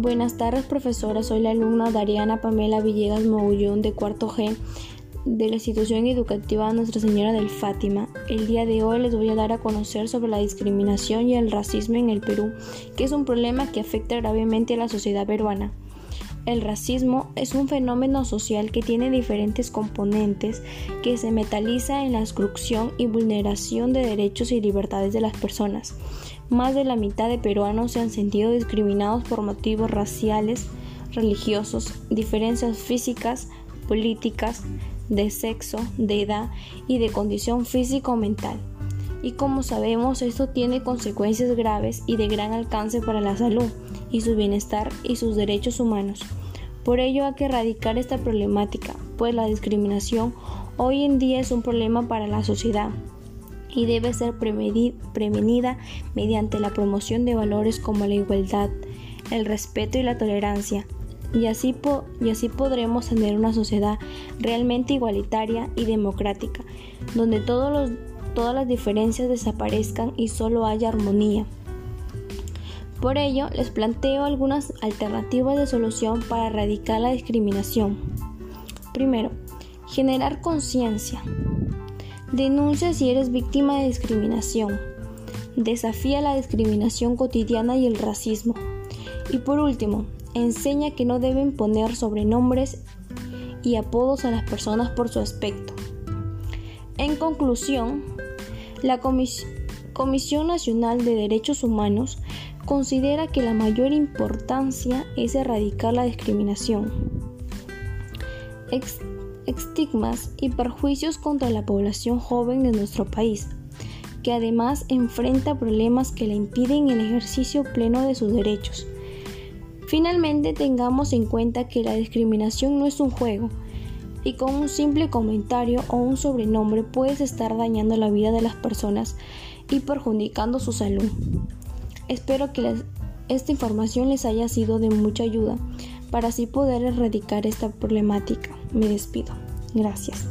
Buenas tardes, profesora. Soy la alumna Dariana Pamela Villegas Mogullón de cuarto G de la institución educativa Nuestra Señora del Fátima. El día de hoy les voy a dar a conocer sobre la discriminación y el racismo en el Perú, que es un problema que afecta gravemente a la sociedad peruana. El racismo es un fenómeno social que tiene diferentes componentes que se metaliza en la exclusión y vulneración de derechos y libertades de las personas. Más de la mitad de peruanos se han sentido discriminados por motivos raciales, religiosos, diferencias físicas, políticas, de sexo, de edad y de condición física o mental. Y como sabemos, esto tiene consecuencias graves y de gran alcance para la salud y su bienestar y sus derechos humanos. Por ello hay que erradicar esta problemática, pues la discriminación hoy en día es un problema para la sociedad y debe ser prevenida mediante la promoción de valores como la igualdad, el respeto y la tolerancia, y así, podremos tener una sociedad realmente igualitaria y democrática, donde todas las diferencias desaparezcan y solo haya armonía. Por ello, les planteo algunas alternativas de solución para erradicar la discriminación. Primero, generar conciencia. Denuncia si eres víctima de discriminación. Desafía la discriminación cotidiana y el racismo. Y por último, enseña que no deben poner sobrenombres y apodos a las personas por su aspecto. En conclusión, la Comisión Nacional de Derechos Humanos considera que la mayor importancia es erradicar la discriminación, estigmas y perjuicios contra la población joven de nuestro país, que además enfrenta problemas que le impiden el ejercicio pleno de sus derechos. Finalmente tengamos en cuenta que la discriminación no es un juego y con un simple comentario o un sobrenombre puedes estar dañando la vida de las personas y perjudicando su salud. Espero que esta información les haya sido de mucha ayuda para así poder erradicar esta problemática. Me despido. Gracias.